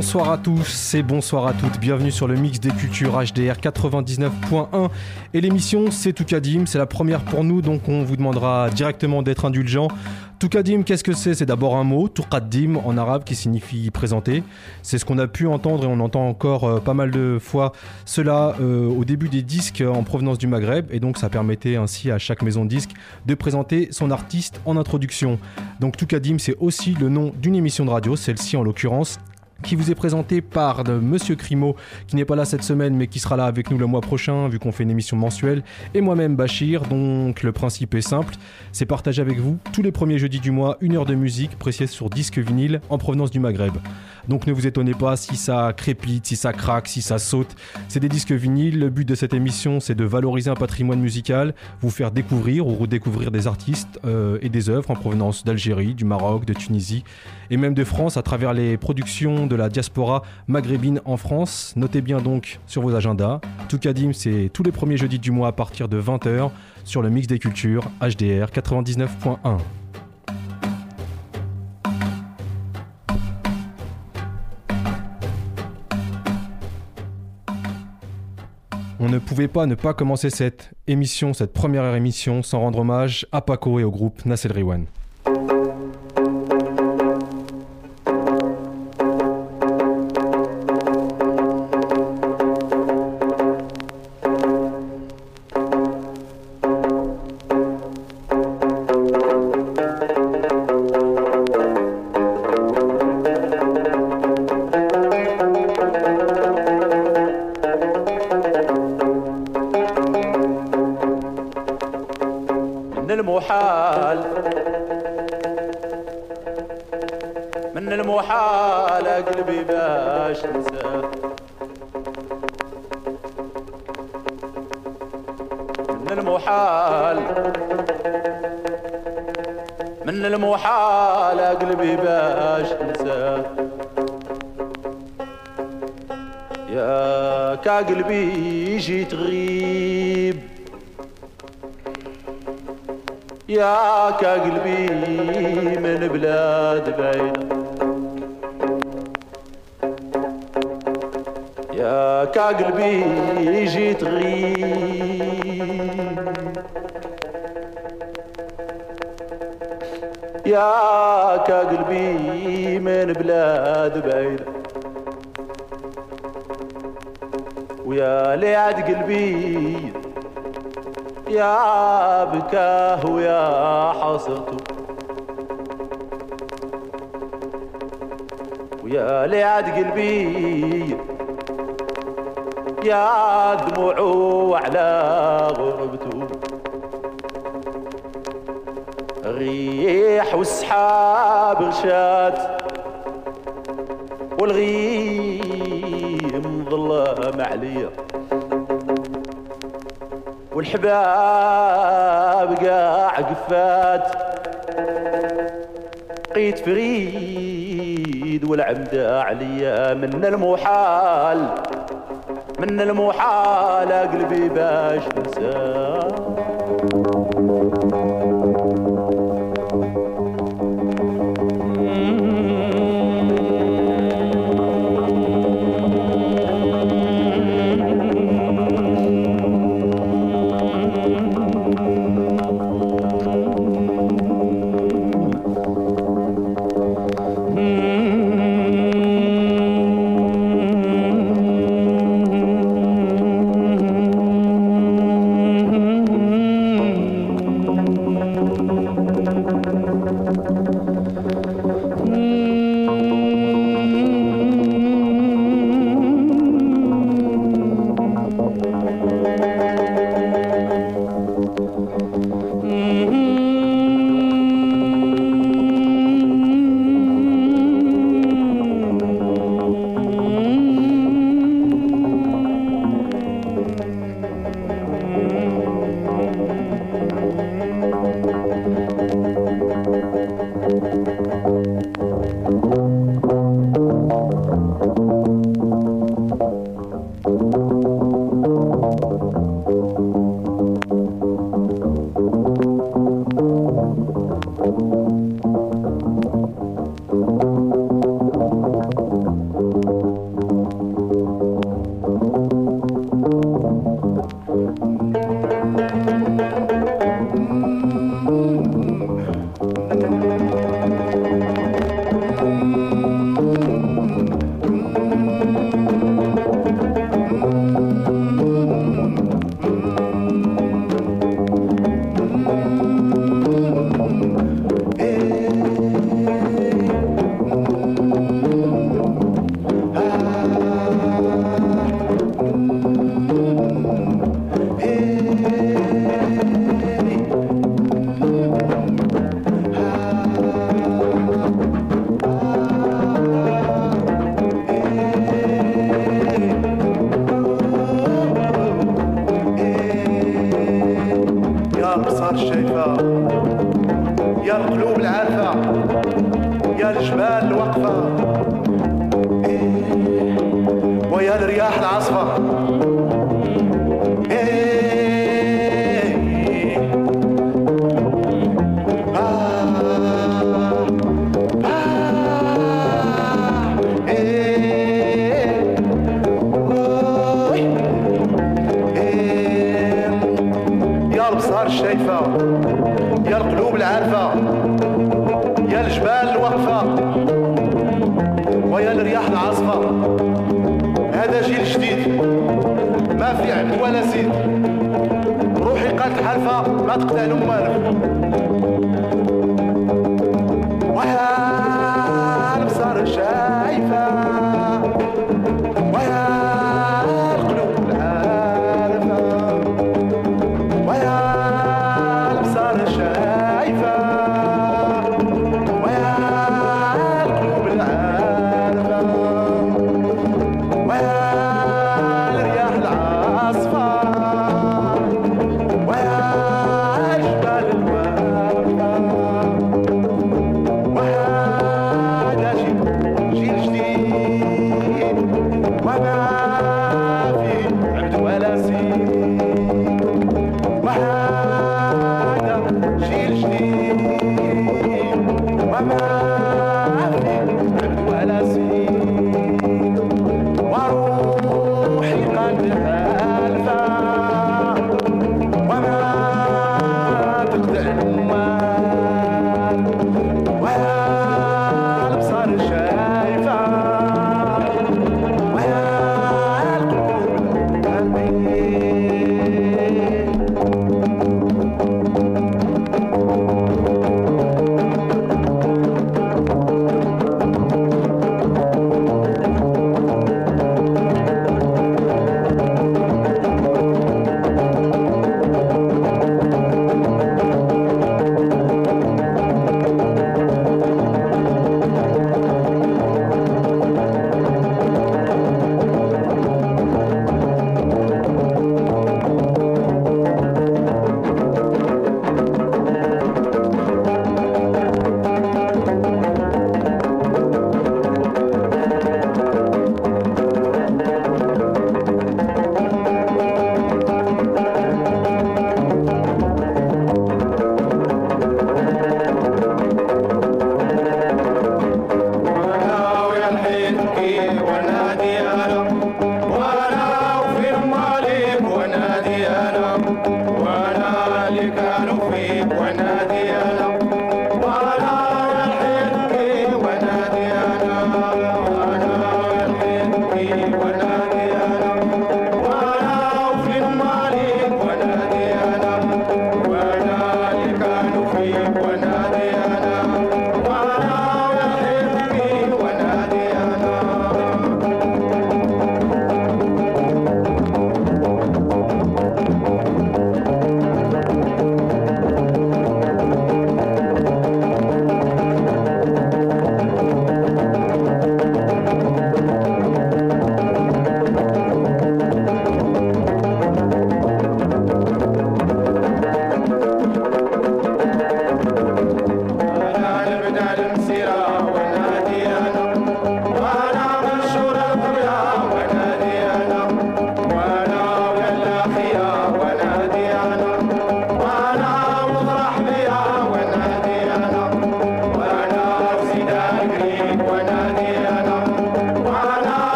Bonsoir à tous et bonsoir à toutes. Bienvenue sur le mix des cultures HDR 99.1. Et l'émission, c'est Toukadim. C'est la première pour nous, donc on vous demandera directement d'être indulgent. Toukadim, qu'est-ce que c'est? C'est d'abord un mot, Toukadim en arabe, qui signifie présenter. C'est ce qu'on a pu entendre et on entend encore euh, pas mal de fois cela euh, au début des disques en provenance du Maghreb. Et donc ça permettait ainsi à chaque maison de disques de présenter son artiste en introduction. Donc Toukadim, c'est aussi le nom d'une émission de radio, celle-ci en l'occurrence qui vous est présenté par Monsieur Crimo, qui n'est pas là cette semaine, mais qui sera là avec nous le mois prochain, vu qu'on fait une émission mensuelle, et moi-même Bachir. Donc le principe est simple, c'est partager avec vous tous les premiers jeudis du mois une heure de musique précise sur disque vinyle en provenance du Maghreb. Donc ne vous étonnez pas si ça crépite, si ça craque, si ça saute. C'est des disques vinyles. Le but de cette émission, c'est de valoriser un patrimoine musical, vous faire découvrir ou redécouvrir des artistes euh, et des œuvres en provenance d'Algérie, du Maroc, de Tunisie et même de France à travers les productions de la diaspora maghrébine en France. Notez bien donc sur vos agendas. Toukadim, c'est tous les premiers jeudis du mois à partir de 20h sur le mix des cultures HDR 99.1. On ne pouvait pas ne pas commencer cette émission, cette première émission, sans rendre hommage à Paco et au groupe Nassel Riwan. لعد قلبي يا دموعه على غربته. الريح والسحاب رشاد والغيم ظلام عليا. والحباب قاع قفات. قيت فريد والعمدة عليا من المحال من المحال قلبي باش نساه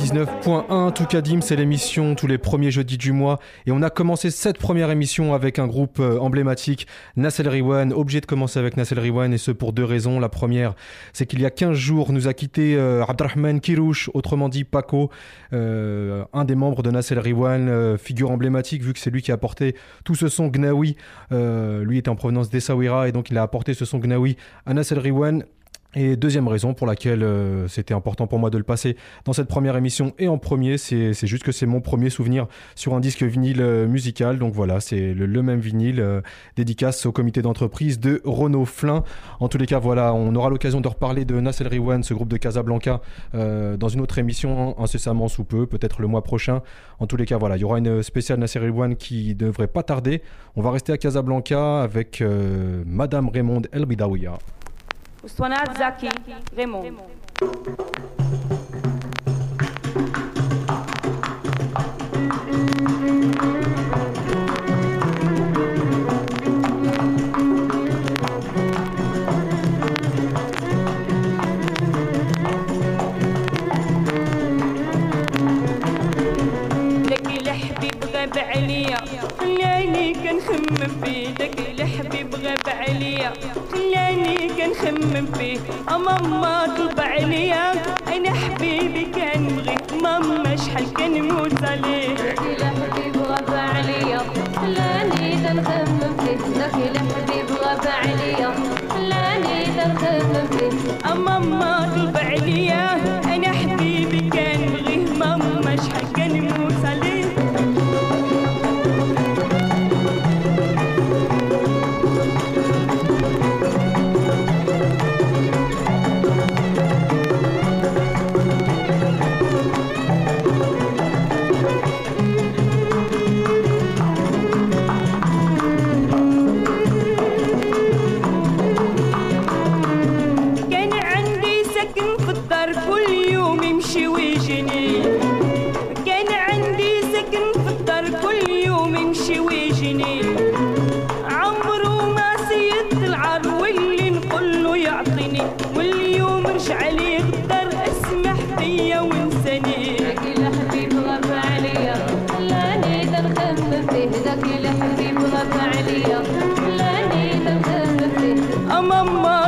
99.1, Toukadim, c'est l'émission tous les premiers jeudis du mois. Et on a commencé cette première émission avec un groupe euh, emblématique, Nassel Riwan. Obligé de commencer avec Nassel Riwan, et ce pour deux raisons. La première, c'est qu'il y a 15 jours, nous a quitté euh, Abdrahman Kirouch, autrement dit Paco, euh, un des membres de Nassel Riwan, figure emblématique, vu que c'est lui qui a apporté tout ce son Gnawi. lui était en provenance d'Essaouira, et donc il a apporté ce son Gnawi à Nassel Riwan. Et deuxième raison pour laquelle euh, c'était important pour moi de le passer dans cette première émission et en premier, c'est juste que c'est mon premier souvenir sur un disque vinyle euh, musical. Donc voilà, c'est le, même vinyle euh, dédicace au comité d'entreprise de Renault Flin. En tous les cas, voilà, on aura l'occasion de reparler de Nassel Riwan, ce groupe de Casablanca, dans une autre émission incessamment sous peu, peut-être le mois prochain. En tous les cas, voilà, il y aura une spéciale Nassel Riwan qui devrait pas tarder. On va rester à Casablanca avec Madame Raymond El واسطوانات زكي ريمون غاب عليا. خلاني كنخمم فيه داك الحبيب غاب عليا. خلاني كنخمم فيه. ماما طلب عليا أنا حبيبي كان بغي ماما شحال كنموت عليه. داك الحبيب غاب عليا. خلاني كنخمم فيه. داك الحبيب غاب عليا. كنخمم فيه. ماما طلب عليا أنا 妈妈。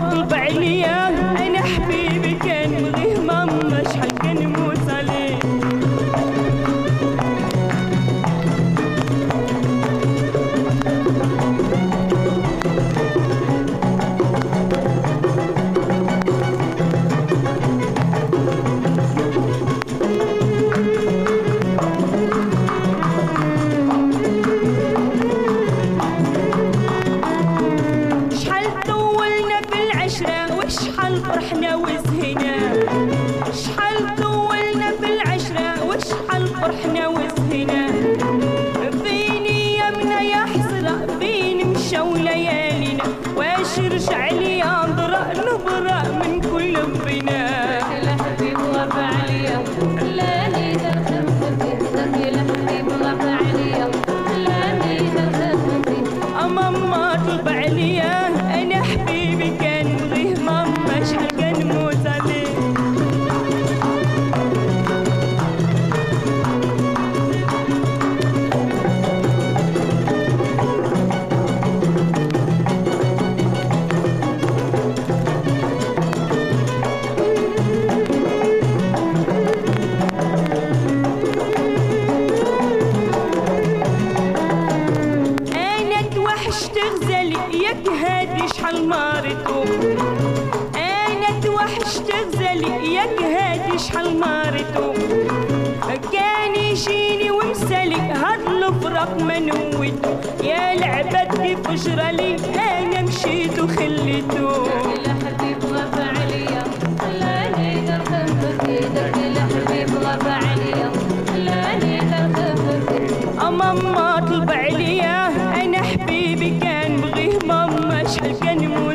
anymore.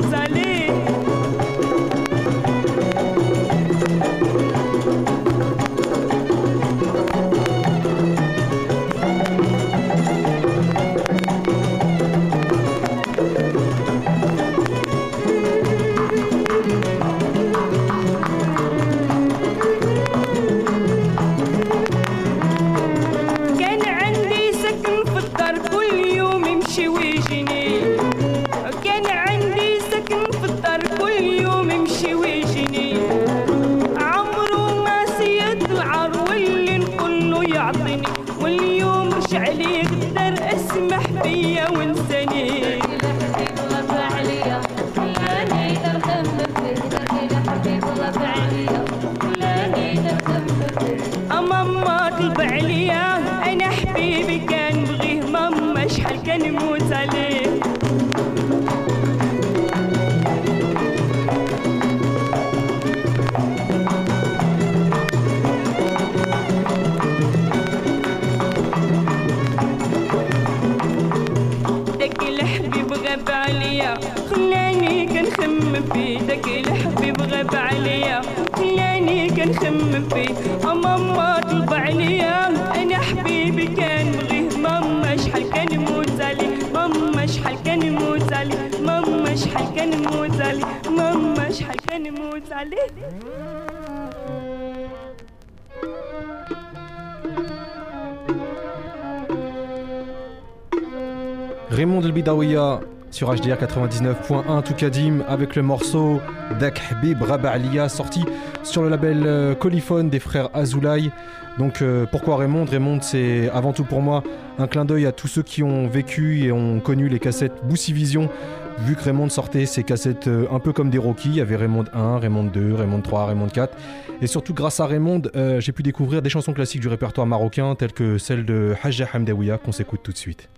Bidawiya sur HDR 99.1 Toukadim avec le morceau Dak Habib Raba'aliya sorti sur le label euh, Coliphone des frères Azoulay. Donc euh, pourquoi Raymond? Raymond c'est avant tout pour moi un clin d'œil à tous ceux qui ont vécu et ont connu les cassettes Boussy Vision vu que Raymond sortait ses cassettes euh, un peu comme des Rocky, il y avait Raymond 1, Raymond 2, Raymond 3, Raymond 4 et surtout grâce à Raymond j'ai pu découvrir des chansons classiques du répertoire marocain telles que celle de Hajja Hamdawiya qu'on s'écoute tout de suite.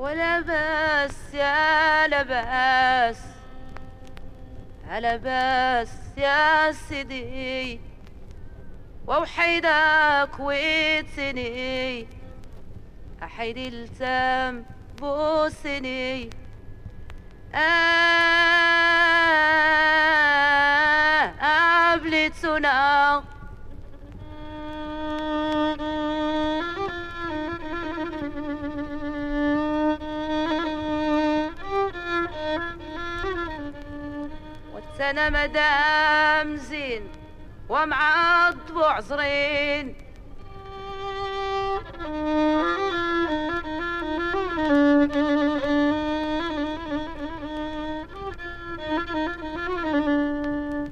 ولا بس يا لباس على بس يا سيدي. ووحيدك ويتسني أحيدي التام بوسني. آه قبلتنا والسنة مدام زين ومعض وعزرين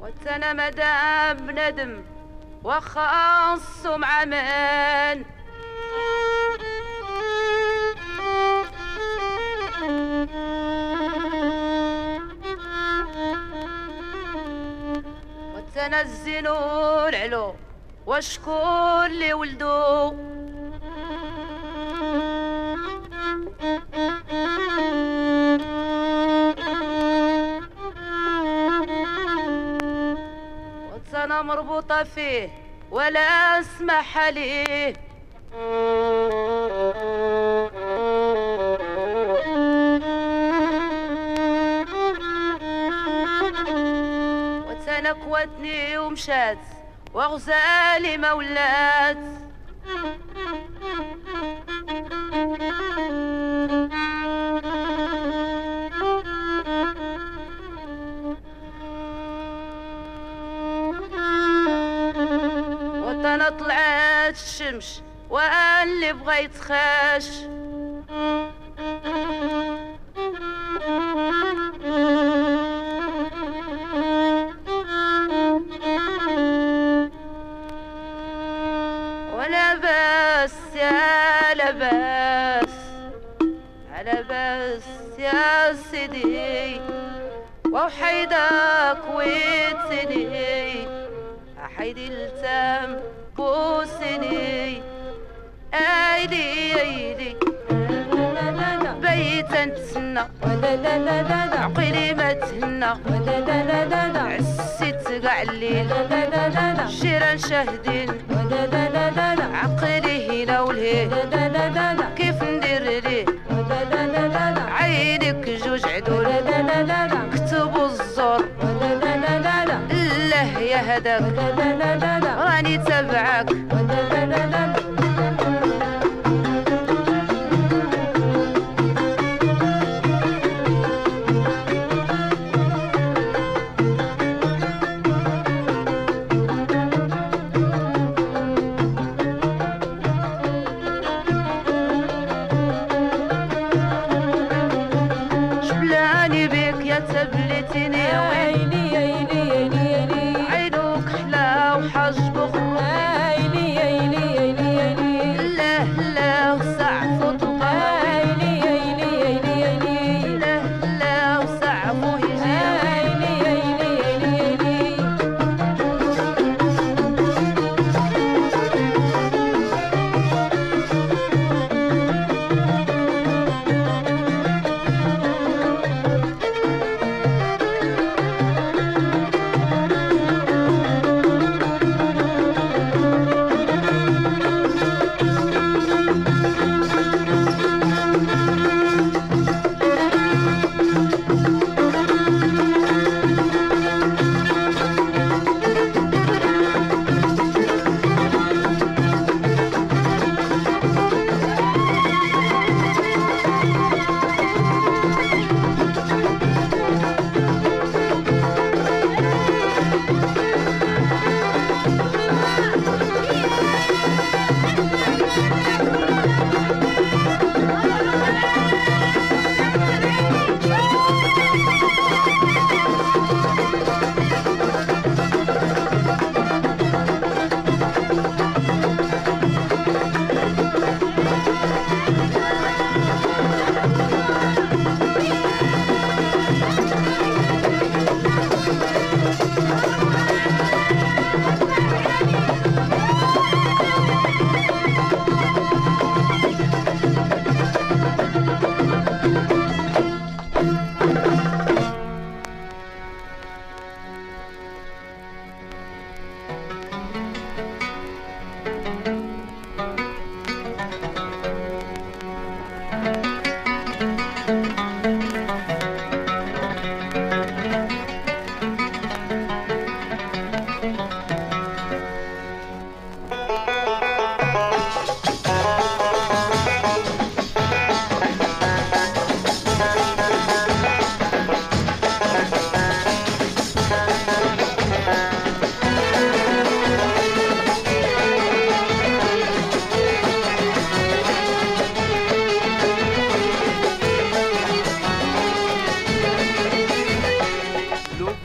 والسنة مدام ندم وخاص مع من؟ وتنزلوا العلو وشكون اللي ولدو وتنا مربوطة فيه ولا أسمح عليه وتنكوتني ومشات وغزالي ما ولات وطنا طلعت الشمس واللي بغى يتخاش ولا الله يا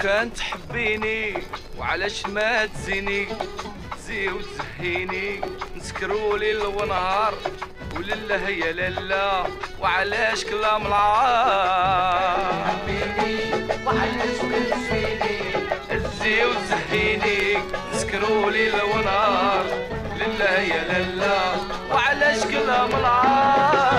كان تحبيني وعلاش ما تزيني؟ تزي وتزهيني نسكروا ليل ونهار ولله يا لالا وعلاش كلام العار؟ وعلاش ما تزيني تزي وتزهيني نسكروا ليل ونهار لله يا لالا وعلاش كلام العار؟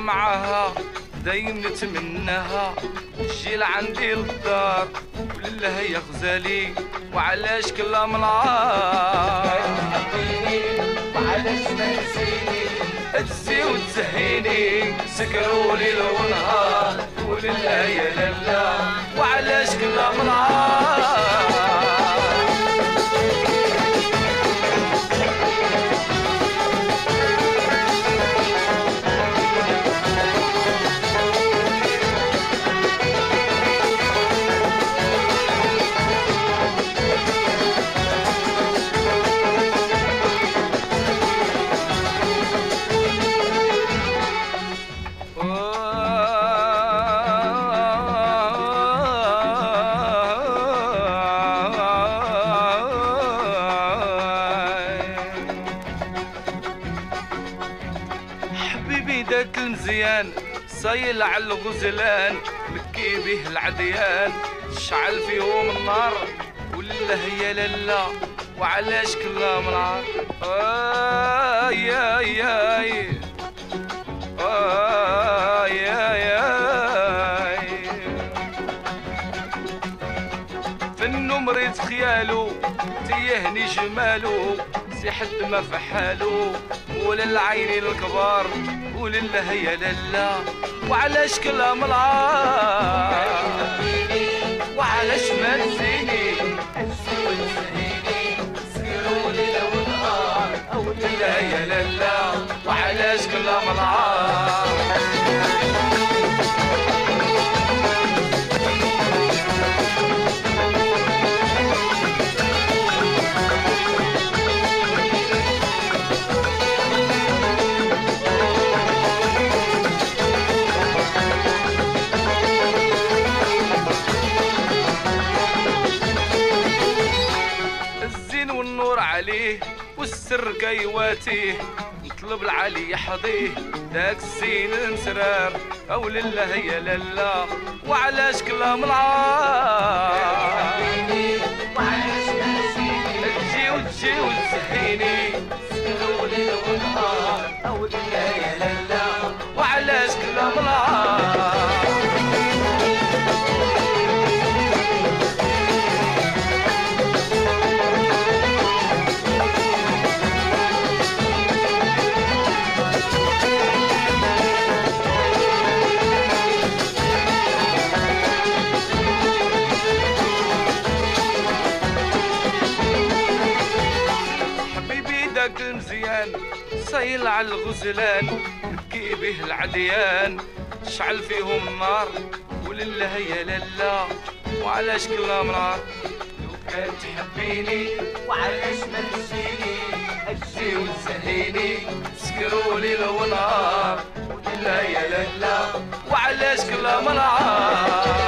معاها دايم نتمناها تجي لعندي للدار ولله يا غزالي وعلاش كلام العار وعلاش ما تزيني تزي وتزهيني سكروا ليل ونهار ولله يا لالا وعلاش كلام العار الغزلان مكي به العديان. شعل فيهم النار ولله يا لالا وعلاش كلام نار آي آي آي. آي آي خيالو تيهني جمالو سي حد ما في حالو ولا العين الكبار ولله يا لالا وعلاش كلام العار وعلاش ما تزيني لا يا لالا وعلاش كلام العار والسر كيواتيه نطلب العلي يحظيه داك الزين المسرار أو لله يا لالا وعلاش كلام العار تجي وتجي وتزهيني أو لله يا لالا وعلاش كلام العار الغزلان نبكي به العديان. شعل فيهم النار ولله يا لالا وعلاش كلام نار لو كان تحبيني وعلاش ما تجيني أجي وتسهيني سكروا ليل ونهار ولله يا لالا وعلاش كلام نار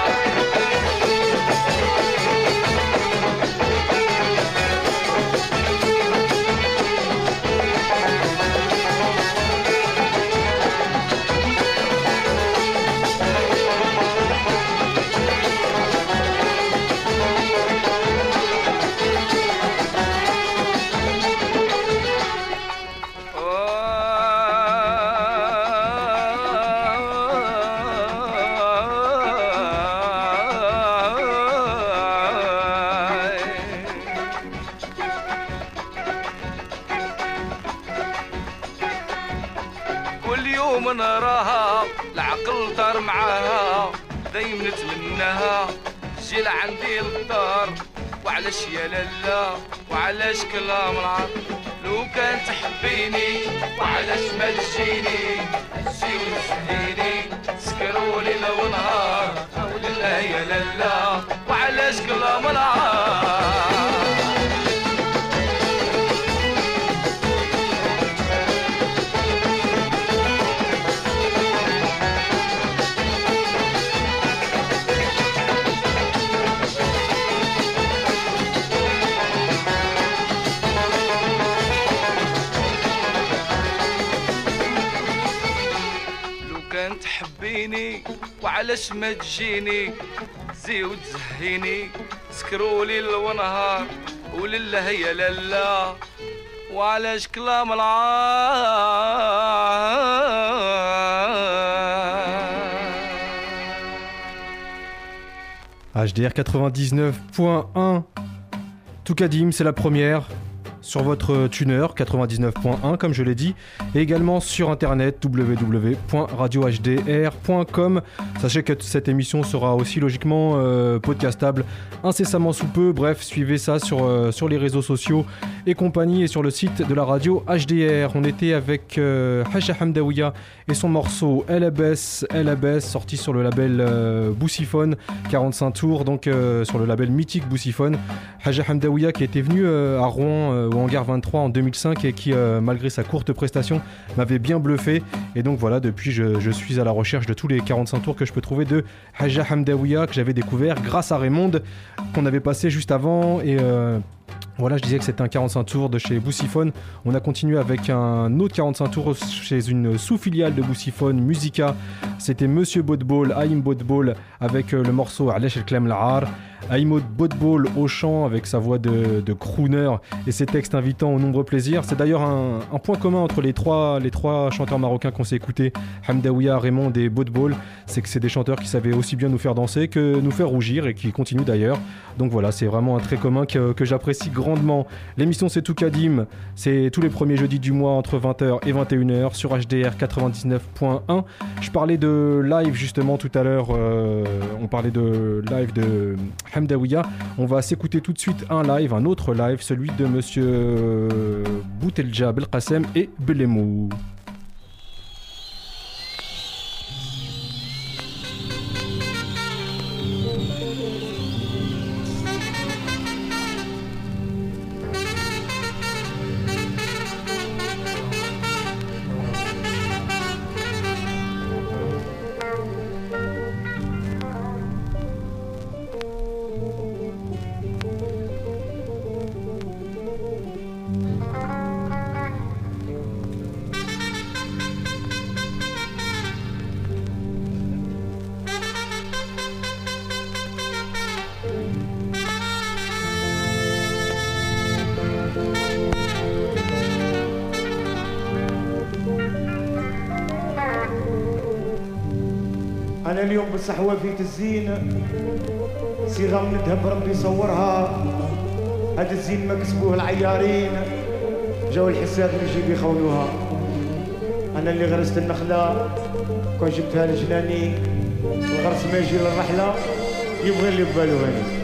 يا لالا وعلاش كلام العار لو كان تحبيني وعلاش ما تجيني؟ تجي وتسهيني سكرولي لو نهار. لا يا لالا وعلاش كلام العار تحبيني وعلاش ما تجيني؟ زي وتزهيني سكرولي الليل ونهار ولله يا لالا. وعلاش كلام العار؟ HDR 99.1. Toukadim, c'est la première. Sur votre tuner 99.1 comme je l'ai dit et également sur internet www.radiohdr.com sachez que cette émission sera aussi logiquement euh, podcastable incessamment sous peu. Bref suivez ça sur, euh, sur les réseaux sociaux et compagnie et sur le site de la radio HDR on était avec euh, Hamdawiya et son morceau El Abbès sorti sur le label euh, Boussiphone 45 tours donc sur le label mythique Boussiphone. Haja Hamdawiya qui était venu à Rouen au Hangar 23 en 2005 et qui euh, malgré sa courte prestation m'avait bien bluffé et donc voilà depuis je, suis à la recherche de tous les 45 tours que je peux trouver de Haja Hamdawiya que j'avais découvert grâce à Raymond qu'on avait passé juste avant et euh, voilà, je disais que c'était un 45 tours de chez Boussiphone. On a continué avec un autre 45 tours chez une sous-filiale de Boussiphone, Musica. C'était Monsieur Bodball, Aïm Bodball, avec euh, le morceau Alesh El Klem Lahar. Aïm Bodball au chant avec sa voix de, de crooner et ses textes invitant au nombreux plaisirs. C'est d'ailleurs un, point commun entre les trois, les trois chanteurs marocains qu'on s'est écoutés, Hamdawiya, Raymond et Bodball. C'est que c'est des chanteurs qui savaient aussi bien nous faire danser que nous faire rougir et qui continuent d'ailleurs. Donc voilà, c'est vraiment un trait commun que, que j'apprécie grandement. L'émission c'est tout Kadim, c'est tous les premiers jeudis du mois entre 20h et 21h sur HDR 99.1. Je parlais de live justement tout à l'heure, euh, on parlait de live de Hamdawiya. On va s'écouter tout de suite un live, un autre live, celui de monsieur Boutelja Belkacem et Belemou. اليوم بالصحوة في الزين صيغة من الذهب ربي صورها. هذا الزين ما كسبوه العيارين. جاو الحساد من جيب يخونوها أنا اللي غرست النخلة. كون جبتها لجناني. الغرس ما يجي للرحلة. يبغي اللي ببالو هاني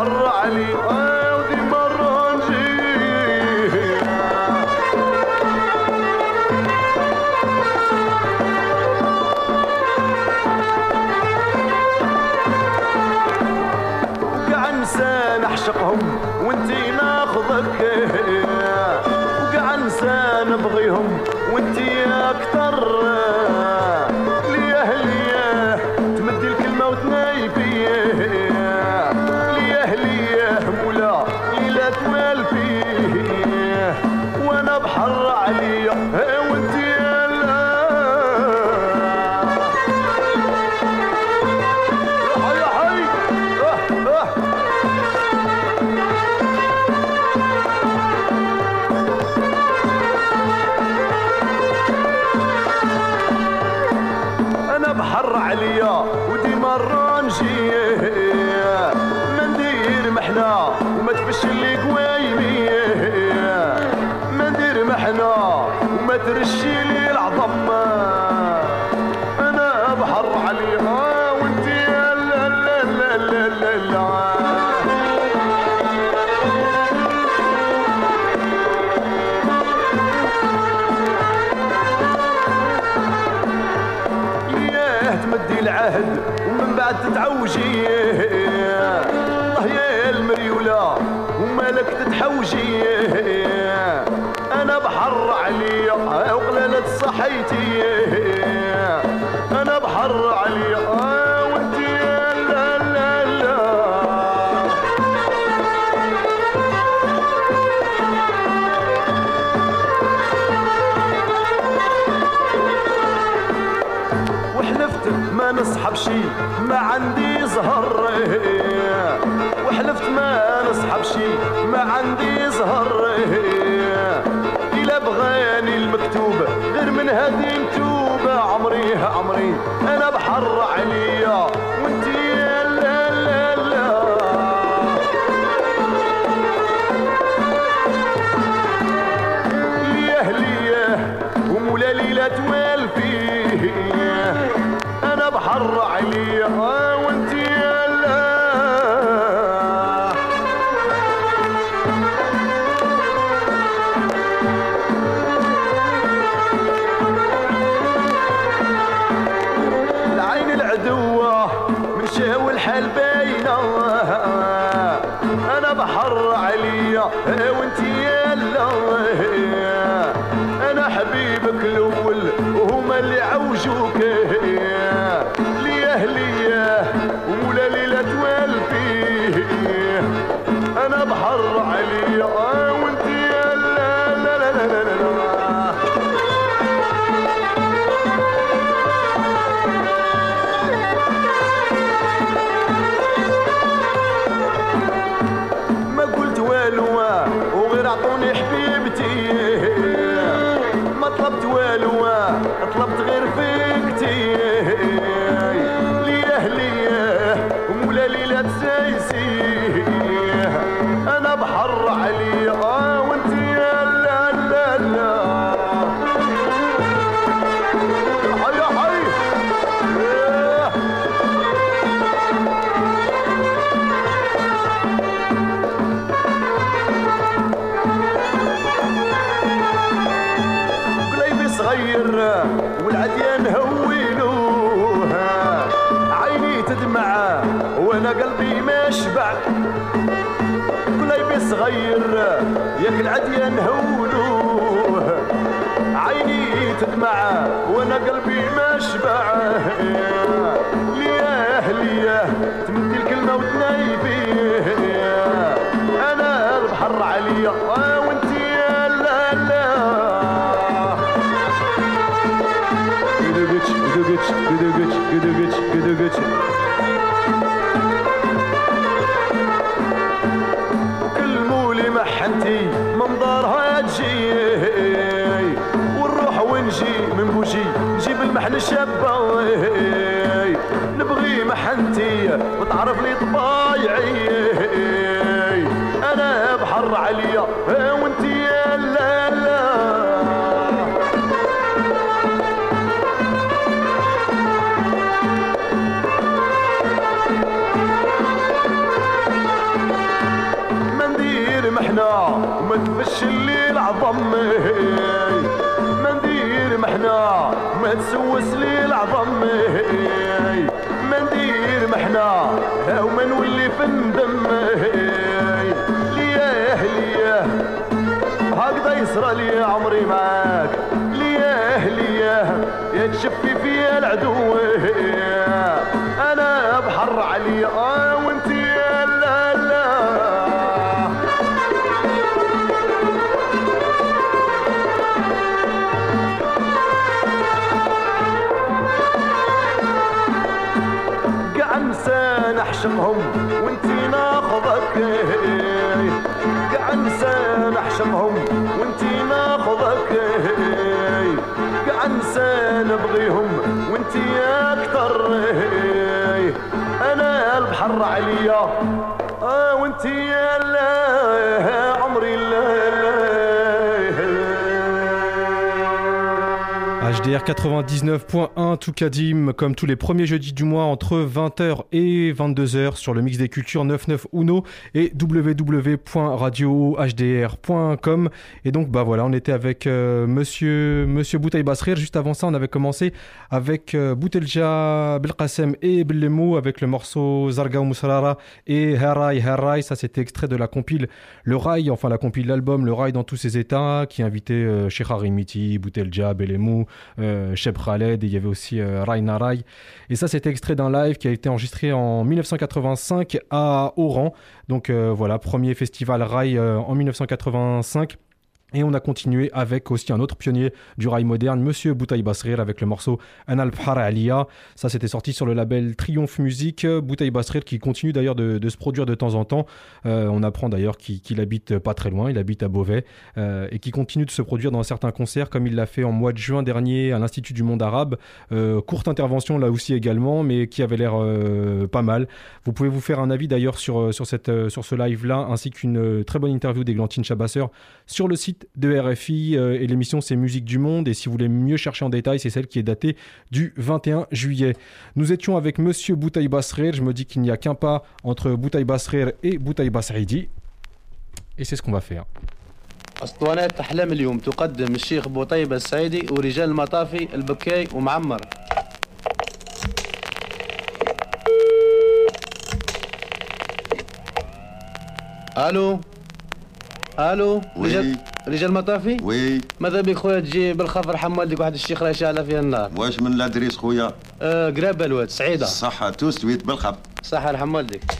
مر علي صحيتي أنا بحر وأنتي لا لا لا. وحلفت ما نصحب شي ما عندي زهر. وحلفت ما نصحب شي ما عندي زهر. إلا بغاني المكتوب غير من هذه مكتوبة عمري عمري أنا بحر عليا. وانتي طلبت غير فيكتي ليه ليه ومولا ليلة تسايسي وأنا قلبي ما شبع قليبي صغير ياك العديان هولوه عيني تدمع وأنا قلبي ما شبع ليه ليه تمدي الكلمة وتنايبي؟ أنا البحر عليا وأنتي لا لا. Gıdıgıç, gıdıgıç, gıdıgıç, gıdıgıç, gıdıgıç. وكل الشابة نبغي محنتي وتعرف لي طبايعي. ما تسوس لي العظم ما ندير محنا وما نولي في الندم ليه ليه هكذا يصرى لي عمري معاك. ليه ليه يا تشفي فيا العدو نحشمهم وانتي ناخذك. قاع نسى نحشمهم وانتي ناخذك. قاع نسى نبغيهم وانتي أكتر أنا البحر عليا آه وانتي عمري HDR 99.1 Toukadim, comme tous les premiers jeudis du mois entre 20h et 22h sur le mix des cultures 99 Uno et www.radiohdr.com. Et donc, bah voilà, on était avec euh, monsieur, monsieur Boutaï Basrir. Juste avant ça, on avait commencé avec euh, Boutelja Belkasem et Bellemou avec le morceau Zarga Mousrara et Harai Harai. Ça, c'était extrait de la compile Le Rail, enfin la compile l'album Le Rail dans tous ses états qui invitait euh, Sheikh Boutelja, Bellemou, euh, Khaled et il y avait aussi euh, Rai Narai. Et ça, c'était extrait d'un live qui a été enregistré en 1985 à Oran. Donc euh, voilà, premier festival Rai euh, en 1985. Et on a continué avec aussi un autre pionnier du rail moderne, Monsieur Boutaï Basrir, avec le morceau Anal Aliya. Ça, c'était sorti sur le label Triomphe Musique. Boutaï Basrir qui continue d'ailleurs de, se produire de temps en temps. Euh, on apprend d'ailleurs qu'il habite pas très loin, il habite à Beauvais, euh, et qui continue de se produire dans certains concerts, comme il l'a fait en mois de juin dernier à l'Institut du Monde Arabe. Euh, courte intervention là aussi également, mais qui avait l'air pas mal. Vous pouvez vous faire un avis d'ailleurs sur, sur, cette, sur ce live-là, ainsi qu'une très bonne interview d'Églantine Chabasseur sur le site de RFI. euh, et l'émission, c'est Musique du Monde. Et si vous voulez mieux chercher en détail, c'est celle qui est datée du 21 juillet. Nous étions avec Monsieur Boutaï Basrer. Je me dis qu'il n'y a qu'un pas entre Boutaï Basrer et Boutaï Basridi. Et c'est ce qu'on va faire. اسطوانات احلام اليوم تقدم الشيخ بوطيبه السعيدي ورجال المطافي البكاي ومعمر ألو رجال رجال المطافي oui. ماذا بك خويا تجي بالخفر حمالتك واحد الشيخ راه شاعله فيها النار؟ واش من لادريس خويا؟ آه قرابه الواد سعيدة. صحة تو سويت بالخط. صحة لحمالتك ولا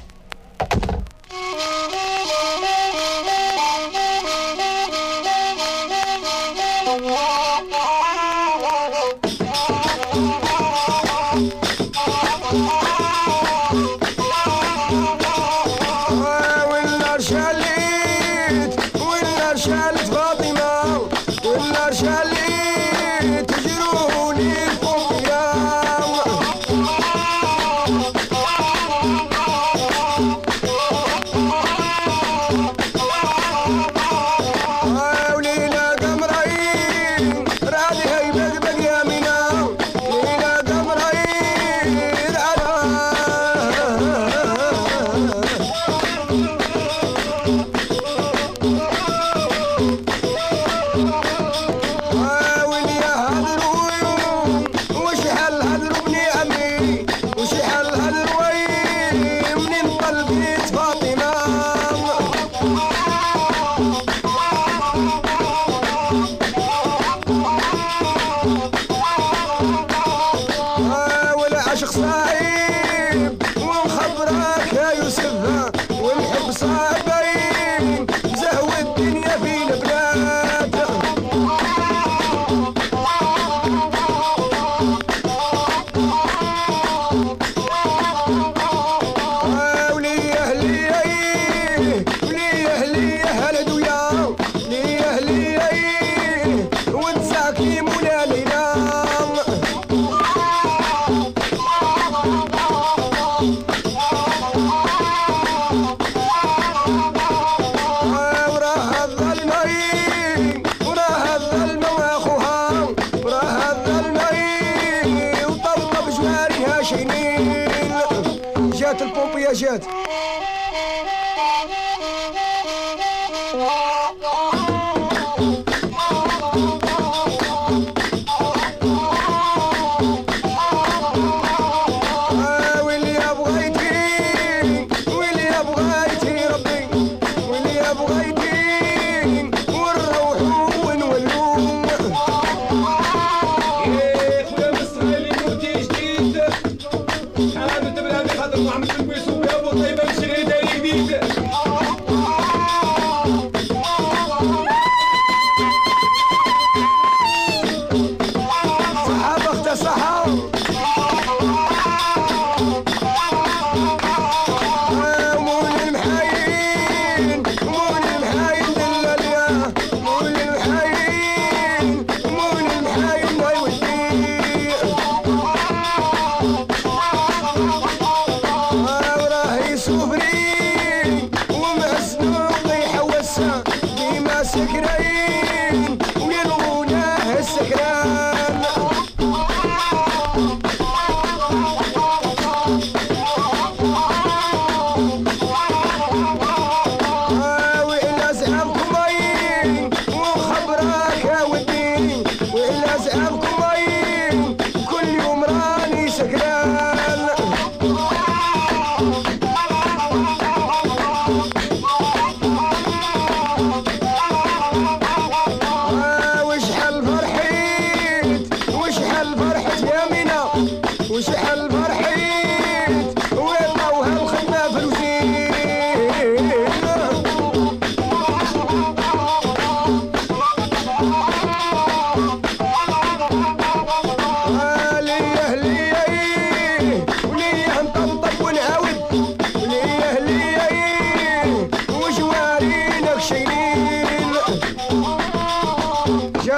جات البومبيا جات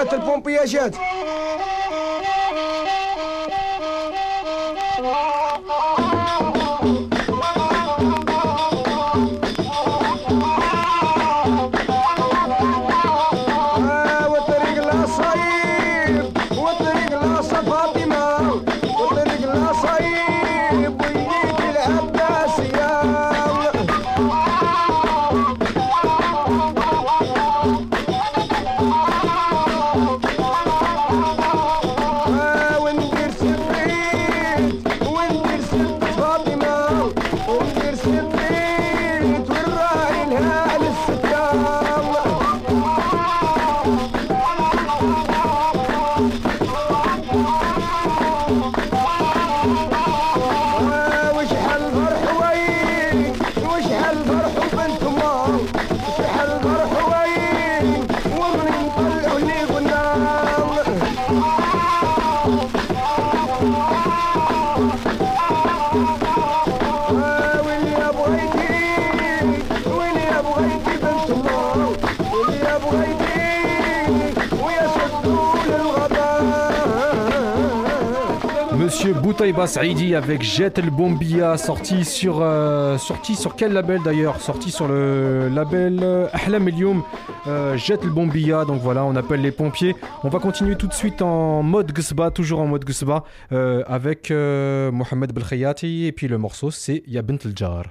جات البومبيا جات Saidi avec Jet El Bombia sorti sur euh, sorti sur quel label d'ailleurs? Sorti sur le label euh, Ahlam Elium euh, Jet El Bombia. Donc voilà on appelle les pompiers. On va continuer tout de suite en mode Gsba toujours en mode Gsba euh, avec Mohamed Belkhayati. Et puis le morceau c'est Ya Bint El Jar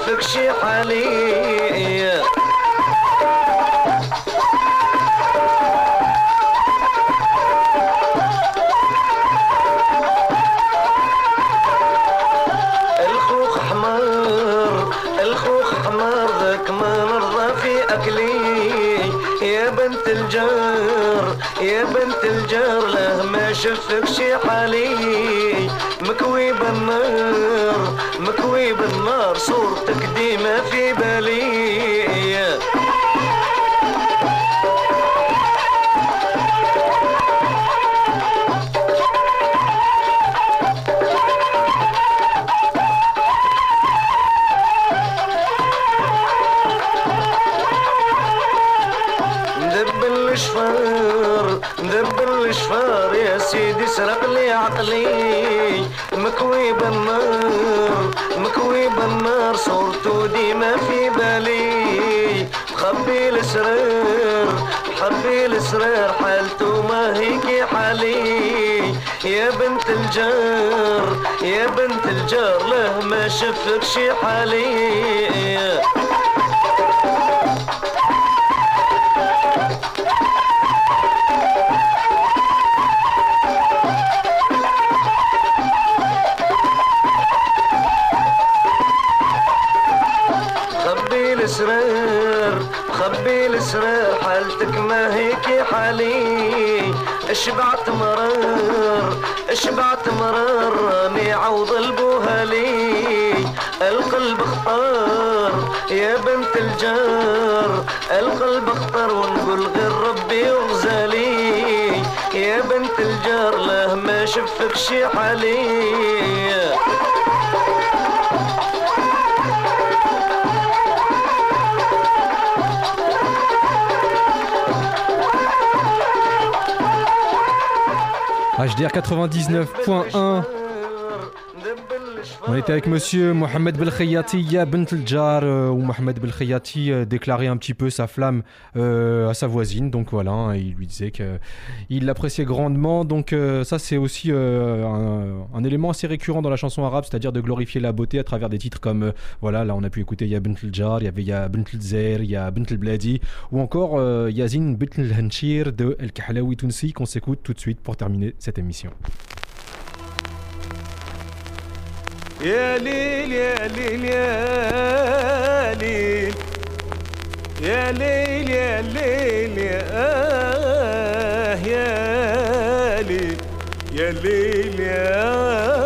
ما شفك شي حالي. الخوخ حمار الخوخ حمار ذاك ما نرضى في أكلي. يا بنت الجار يا بنت الجار له ما شي بالنار مكوي بالنار صورته ديما في بالي. مخبي الأسرار مخبي الأسرار حالته ما هيك حالي. يا بنت الجار يا بنت الجار له ما شفك شي حالي. شبعت مرر راني عوض البوهلي القلب اختار يا بنت الجار. القلب اختار ونقول غير ربي وغزالي. يا بنت الجار له ما شفك شي حالي. HDR 99.1 On était avec monsieur Mohamed Belkhayati, Ya Bent Jar, euh, où Mohamed Belkhayati euh, déclarait un petit peu sa flamme euh, à sa voisine. Donc voilà, hein, il lui disait qu'il l'appréciait grandement. Donc ça, c'est aussi un, élément assez récurrent dans la chanson arabe, c'est-à-dire de glorifier la beauté à travers des titres comme, voilà, là on a pu écouter Ya Bent Jar, il y avait Ya Bent Zer, Ya Bent Bladi, ou encore Yazin Bent Hanchir de El Kahlaoui Tounsi qu'on s'écoute tout de suite pour terminer cette émission. يا ليل يا ليل يا ليل. يا ليل يا ليل يا آه يا ليل. يا ليل يا آه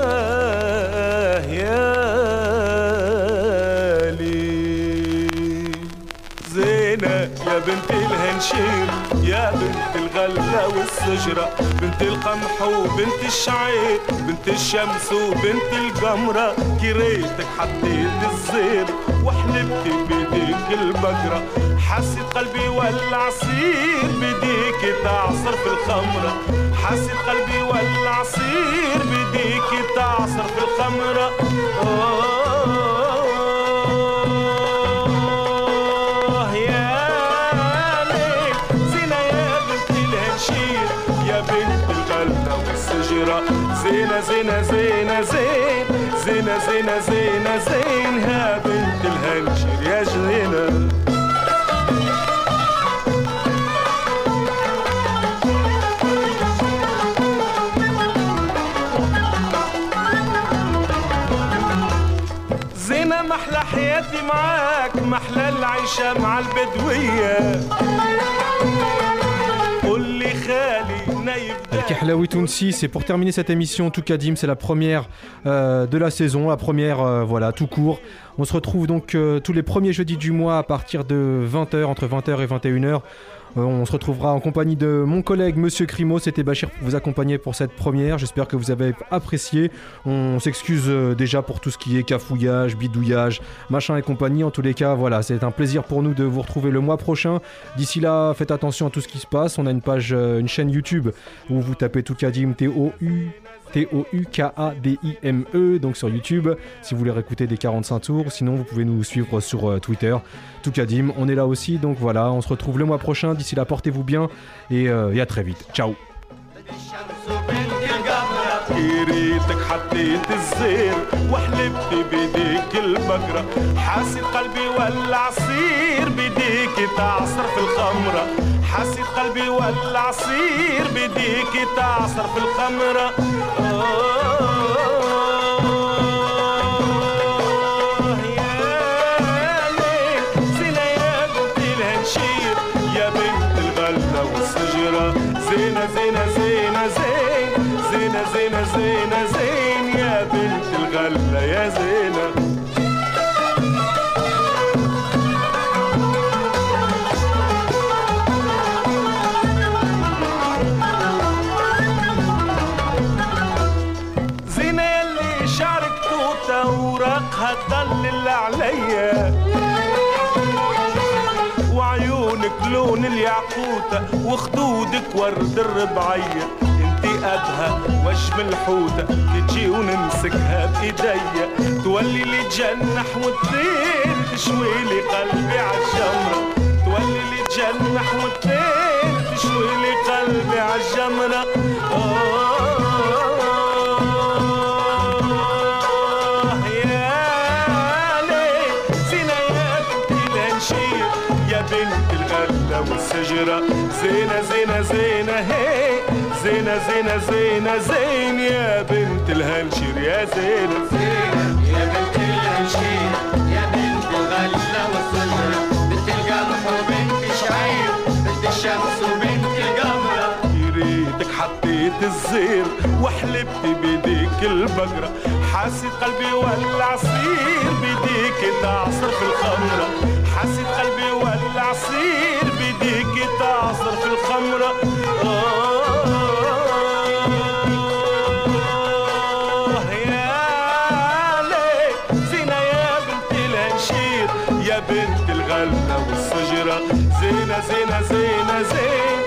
يا بنت الهنشيم يا بنت الغلة والسجرة بنت القمح وبنت الشعير بنت الشمس وبنت القمرة كريتك حطيت الزير وحلبت بيديك البقرة. حسيت قلبي ولع عصير بديك تعصر في الخمرة. حسيت قلبي ولع عصير بديك تعصر في الخمرة. آه زينة زينة زينة زين زينة زينة زينة زين. يا بنت الهنشير يا جنينة. زينة محلى حياتي معاك محلى العيشة مع البدوية. Laoui Tounsi, c'est pour terminer cette émission tout Toukadim, c'est la première euh, de la saison, la première euh, voilà, tout court. On se retrouve donc euh, tous les premiers jeudis du mois à partir de 20h, entre 20h et 21h. Euh, on se retrouvera en compagnie de mon collègue Monsieur Crimo. C'était Bachir pour vous accompagner pour cette première. J'espère que vous avez apprécié. On s'excuse euh, déjà pour tout ce qui est cafouillage, bidouillage, machin et compagnie. En tous les cas, voilà, c'est un plaisir pour nous de vous retrouver le mois prochain. D'ici là, faites attention à tout ce qui se passe. On a une page, euh, une chaîne YouTube où vous tapez Toukadim, T-O-U. T-O-U-K-A-D-I-M-E, donc sur YouTube, si vous voulez réécouter des 45 tours. Sinon, vous pouvez nous suivre sur euh, Twitter, Toukadim. On est là aussi, donc voilà, on se retrouve le mois prochain. D'ici là, portez-vous bien et, euh, et à très vite. Ciao كريتك حطيت الزير وحلبت بيديك البقرة. حاسد قلبي ولع عصير بيديك تعصر في الخمرة. حاسد قلبي ولع عصير بيديك تعصر في الخمرة. آه الياقوتة وخدودك ورد الربعية. انتي قدها وجم الحوتة تجي ونمسكها بإيديا. تولي لي تجنح وتطير تشوي لي قلبي عالجمرة تولي لي تجنح وتطير تشوي لي قلبي عالجمرة آه زينة هي زينة زينة زينة زين يا بنت الهنشير يا زينة. زينة يا بنت الهنشير يا بنت الغلة بنت القمح وبنت الشعير بنت الشمس وبنت القمرة. ريتك حطيت الزير وحلبت بيديك البقرة. حاسد قلبي ولع صير بيديك تعصر في الخمرة. حاسد قلبي ولع صير بيديك تعصر في الخمرة. آه يا ليل زينة يا بنت الهنشير يا بنت الغلة والشجرة زينة زينة زينة زين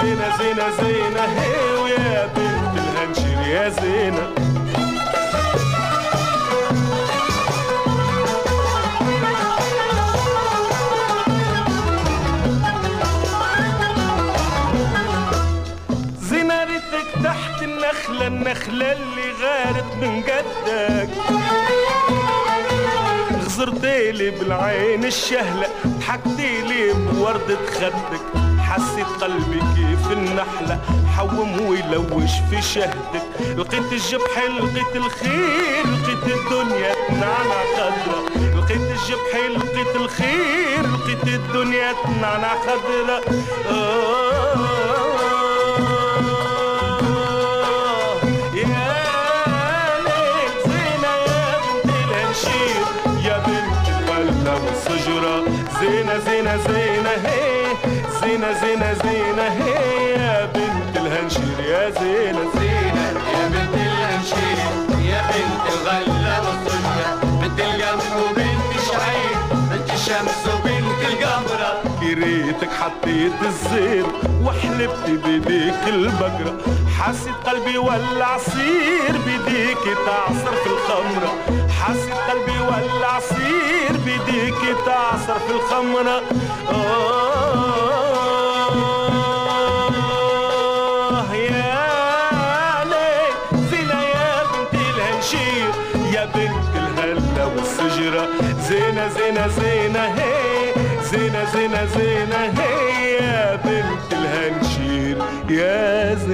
زينة زينة زينة هي ويا بنت الهنشير يا زينة. اللي غارت من قدك. غزرتيلي بالعين الشهلة ضحكتيلي بوردة خدك حسيت قلبي كيف النحلة حوم ويلوش في شهدك. لقيت الجبح لقيت الخير لقيت الدنيا تنعنع خضرة. لقيت الجبح لقيت الخير لقيت الدنيا تنعنع خضرة. آه. زينة هي زينة زينة زينة هي يا بنت الهنشير يا زينة زينة يا بنت الهنشير يا بنت الغلة والصجرة بنت القمح وبنت شعير بنت الشمس وبنت القمرة. كريتك حطيت الزير وحلبت بيديك البقرة. حاسد قلبي ولع صير بيديك تعصر في الخمرة. حاسد قلبي ولع صير بيديك تعصر في الخمرة. آه يا ليل زينة يا بنت الهنشير يا بنت الهلة والشجرة زينة زينة زينة هي زينة زينة زينة هي يا بنت الهنشير. يا زينة